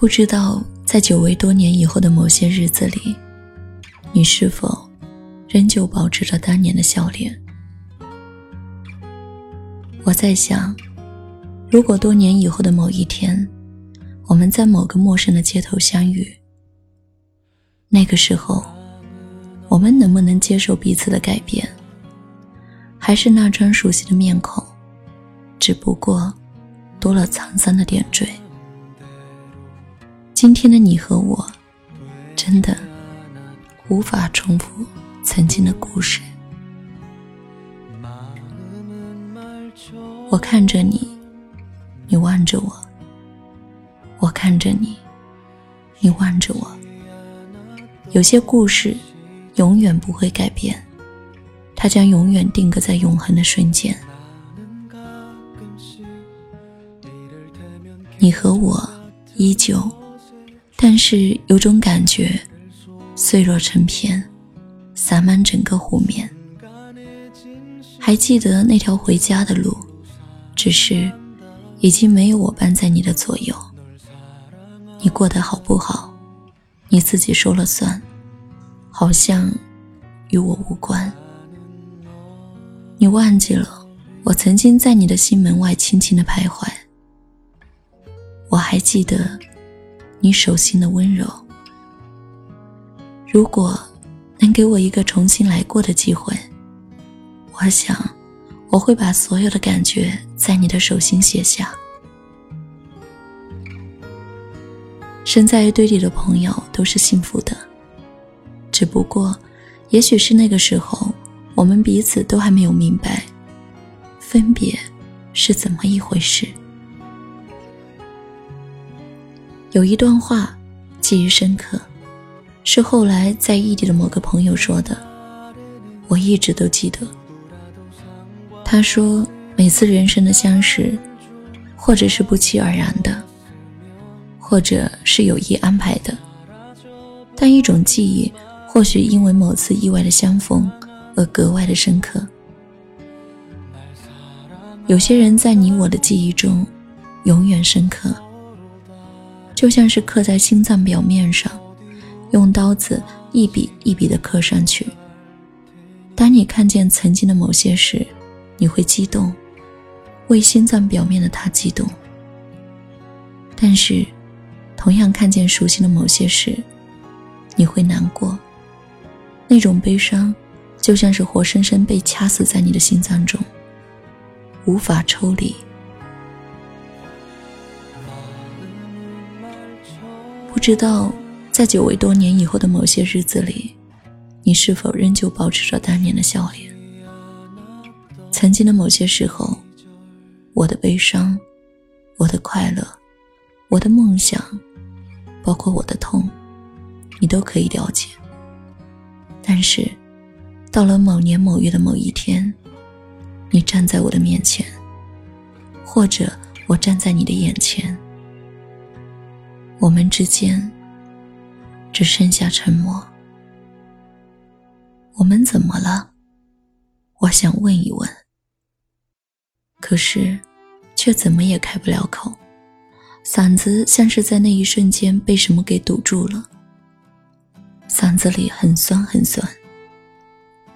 不知道在久违多年以后的某些日子里，你是否仍旧保持着当年的笑脸？我在想，如果多年以后的某一天，我们在某个陌生的街头相遇，那个时候，我们能不能接受彼此的改变？还是那张熟悉的面孔，只不过多了沧桑的点缀。今天的你和我，真的无法重复曾经的故事。我看着你，你望着我；我看着你，你望着我。有些故事永远不会改变，它将永远定格在永恒的瞬间。你和我依旧。但是有种感觉，碎落成片，洒满整个湖面。还记得那条回家的路，只是已经没有我伴在你的左右。你过得好不好，你自己说了算，好像与我无关。你忘记了我曾经在你的心门外轻轻的徘徊。我还记得。你手心的温柔，如果能给我一个重新来过的机会，我想我会把所有的感觉在你的手心写下。身在一堆里的朋友都是幸福的，只不过，也许是那个时候，我们彼此都还没有明白，分别是怎么一回事。有一段话记忆深刻，是后来在异地的某个朋友说的，我一直都记得。他说，每次人生的相识，或者是不期而然的，或者是有意安排的，但一种记忆或许因为某次意外的相逢而格外的深刻。有些人在你我的记忆中永远深刻。就像是刻在心脏表面上，用刀子一笔一笔的刻上去。当你看见曾经的某些事，你会激动，为心脏表面的他激动。但是，同样看见熟悉的某些事，你会难过。那种悲伤，就像是活生生被掐死在你的心脏中，无法抽离。不知道，在久违多年以后的某些日子里，你是否仍旧保持着当年的笑脸？曾经的某些时候，我的悲伤，我的快乐，我的梦想，包括我的痛，你都可以了解。但是，到了某年某月的某一天，你站在我的面前，或者我站在你的眼前。我们之间只剩下沉默。我们怎么了？我想问一问，可是却怎么也开不了口，嗓子像是在那一瞬间被什么给堵住了。嗓子里很酸很酸，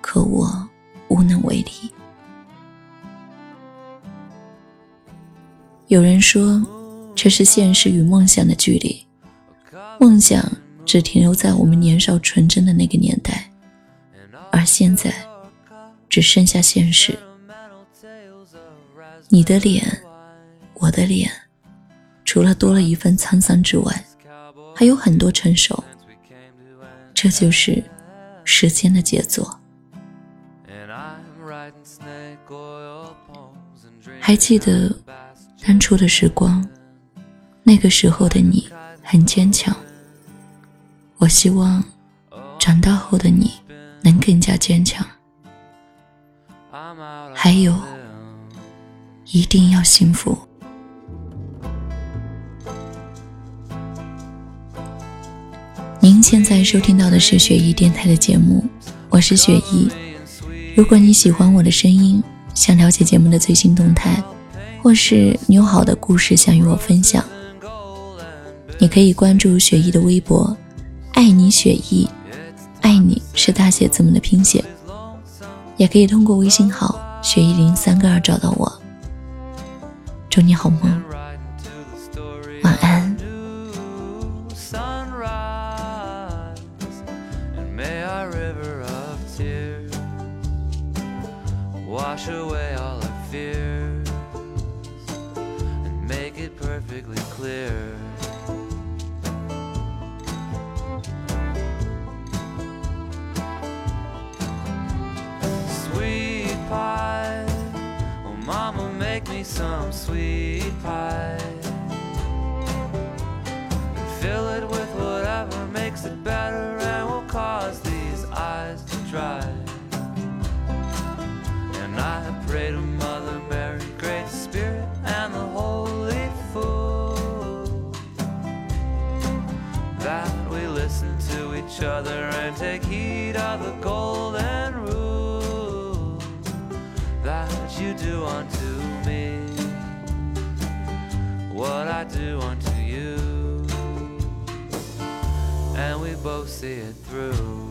可我无能为力。有人说。这是现实与梦想的距离，梦想只停留在我们年少纯真的那个年代，而现在只剩下现实。你的脸，我的脸，除了多了一份沧桑之外，还有很多成熟。这就是时间的杰作。还记得当初的时光。那个时候的你很坚强，我希望长大后的你能更加坚强。还有，一定要幸福。您现在收听到的是雪姨电台的节目，我是雪姨。如果你喜欢我的声音，想了解节目的最新动态，或是你有好的故事想与我分享。你可以关注雪姨的微博，爱你雪姨，爱你是大写字母的拼写，也可以通过微信号雪姨零三个二找到我。祝你好梦，晚安。Oh, some sweet pie. And fill it with whatever makes it better and will cause you do unto me what I do unto you, and we both see it through.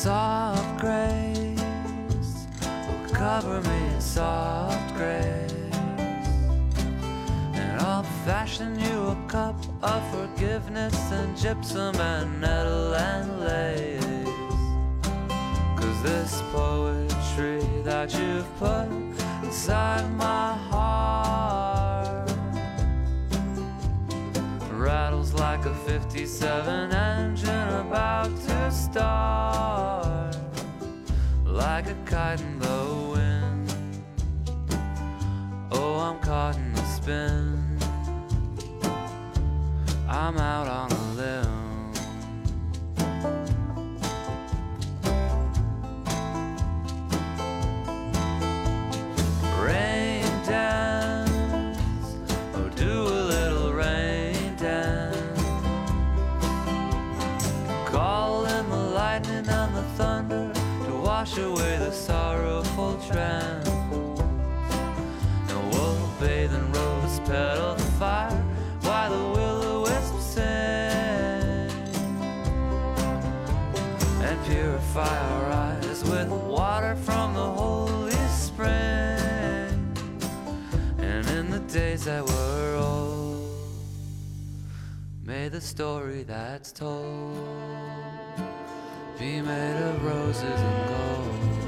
Soft grace. Will cover me in soft grace. And I'll fashion you a cup of forgiveness and gypsum and nettle and lace. Cause this poetry that you've put inside my heart rattles like a 57 like a kite in the wind. Oh, I'm caught in a spin. I'm out on days that were old, may the story that's told be made of roses and gold.